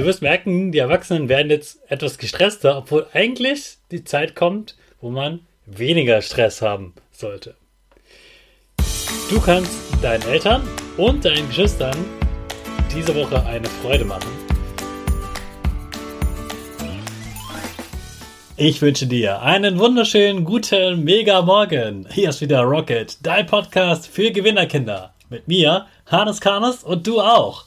Du wirst merken, die Erwachsenen werden jetzt etwas gestresster, obwohl eigentlich die Zeit kommt, wo man weniger Stress haben sollte. Du kannst deinen Eltern und deinen Geschwistern diese Woche eine Freude machen. Ich wünsche dir einen wunderschönen guten Mega Morgen. Hier ist wieder Rocket, dein Podcast für Gewinnerkinder. Mit mir, Hannes Karnes und du auch.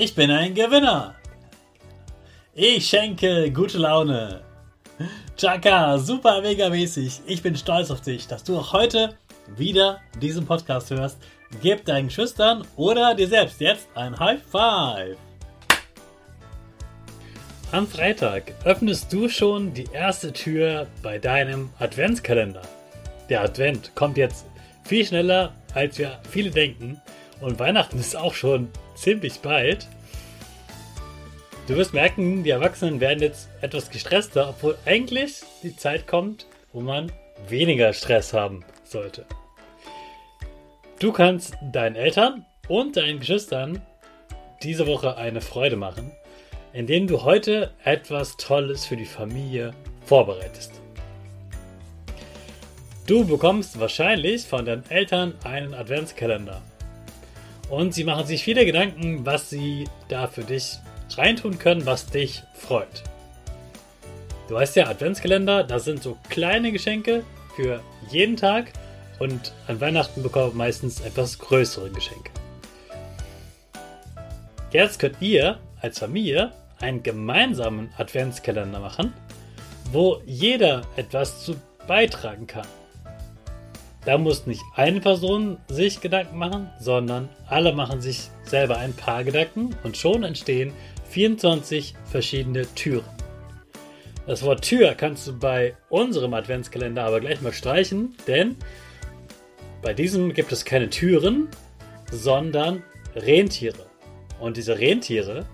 Ich bin ein Gewinner. Ich schenke gute Laune. Chaka, super mega mäßig. Ich bin stolz auf dich, dass du auch heute wieder diesen Podcast hörst. Gib deinen Schüchtern oder dir selbst jetzt ein High Five. Am Freitag öffnest du schon die erste Tür bei deinem Adventskalender. Der Advent kommt jetzt viel schneller, als wir viele denken. Und Weihnachten ist auch schon ziemlich bald. Du wirst merken, die Erwachsenen werden jetzt etwas gestresster, obwohl eigentlich die Zeit kommt, wo man weniger Stress haben sollte. Du kannst deinen Eltern und deinen Geschwistern diese Woche eine Freude machen, indem du heute etwas Tolles für die Familie vorbereitest. Du bekommst wahrscheinlich von deinen Eltern einen Adventskalender. Und sie machen sich viele Gedanken, was sie da für dich reintun können, was dich freut. Du weißt ja, Adventskalender, das sind so kleine Geschenke für jeden Tag und an Weihnachten bekommt man meistens etwas größere Geschenke. Jetzt könnt ihr als Familie einen gemeinsamen Adventskalender machen, wo jeder etwas zu beitragen kann. Da muss nicht eine Person sich Gedanken machen, sondern alle machen sich selber ein paar Gedanken und schon entstehen 24 verschiedene Türen. Das Wort Tür kannst du bei unserem Adventskalender aber gleich mal streichen, denn bei diesem gibt es keine Türen, sondern Rentiere. Und diese Rentiere,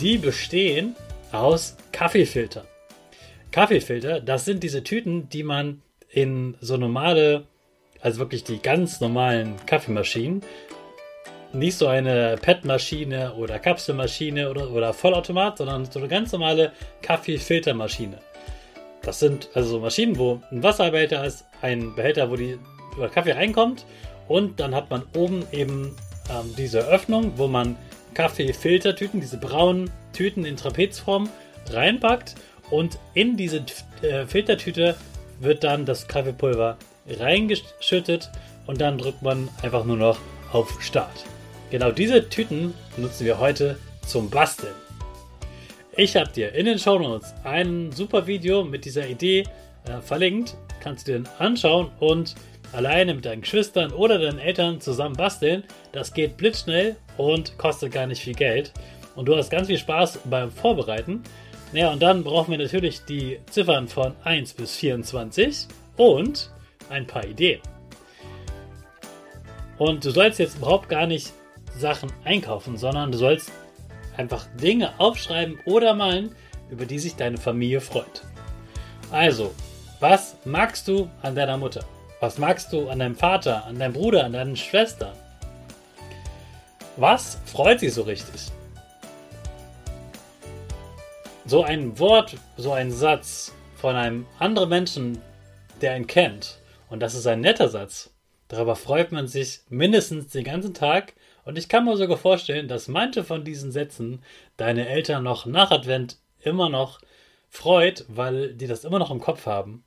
die bestehen aus Kaffeefiltern. Kaffeefilter, das sind diese Tüten, die man in so normale, also wirklich die ganz normalen Kaffeemaschinen. Nicht so eine PET-Maschine oder Kapselmaschine oder, oder Vollautomat, sondern so eine ganz normale Kaffeefiltermaschine. Das sind also so Maschinen, wo ein Wasserbehälter ist, ein Behälter, wo die Kaffee reinkommt. Und dann hat man oben eben ähm, diese Öffnung, wo man Kaffeefiltertüten, diese braunen Tüten in Trapezform reinpackt. Und in diese äh, Filtertüte wird dann das Kaffeepulver reingeschüttet und dann drückt man einfach nur noch auf Start. Genau diese Tüten nutzen wir heute zum Basteln. Ich habe dir in den Show Notes ein super Video mit dieser Idee äh, verlinkt. Kannst du dir den anschauen und alleine mit deinen Geschwistern oder deinen Eltern zusammen basteln. Das geht blitzschnell und kostet gar nicht viel Geld. Und du hast ganz viel Spaß beim Vorbereiten. Ja, und dann brauchen wir natürlich die Ziffern von 1 bis 24 und ein paar Ideen. Und du sollst jetzt überhaupt gar nicht Sachen einkaufen, sondern du sollst einfach Dinge aufschreiben oder malen, über die sich deine Familie freut. Also, was magst du an deiner Mutter? Was magst du an deinem Vater, an deinem Bruder, an deinen Schwestern? Was freut sie so richtig? So ein Wort, so ein Satz von einem anderen Menschen, der ihn kennt, und das ist ein netter Satz, darüber freut man sich mindestens den ganzen Tag. Und ich kann mir sogar vorstellen, dass manche von diesen Sätzen deine Eltern noch nach Advent immer noch freut, weil die das immer noch im Kopf haben.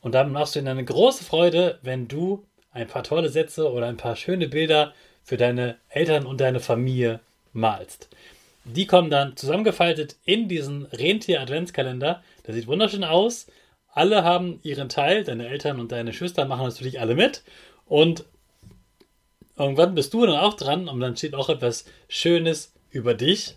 Und damit machst du ihnen eine große Freude, wenn du ein paar tolle Sätze oder ein paar schöne Bilder für deine Eltern und deine Familie malst. Die kommen dann zusammengefaltet in diesen Rentier-Adventskalender. Der sieht wunderschön aus. Alle haben ihren Teil. Deine Eltern und deine Schwestern machen natürlich alle mit. Und irgendwann bist du dann auch dran und dann steht auch etwas Schönes über dich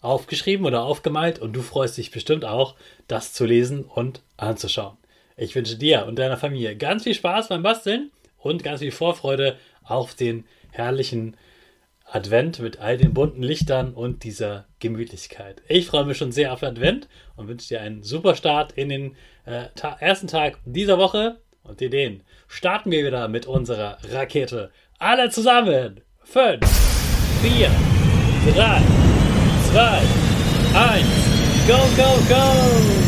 aufgeschrieben oder aufgemalt und du freust dich bestimmt auch, das zu lesen und anzuschauen. Ich wünsche dir und deiner Familie ganz viel Spaß beim Basteln und ganz viel Vorfreude auf den herrlichen Advent mit all den bunten Lichtern und dieser Gemütlichkeit. Ich freue mich schon sehr auf Advent und wünsche dir einen super Start in den äh, ta ersten Tag dieser Woche. Und den starten wir wieder mit unserer Rakete. Alle zusammen. 5, 4, 3, 2, 1. Go, go, go!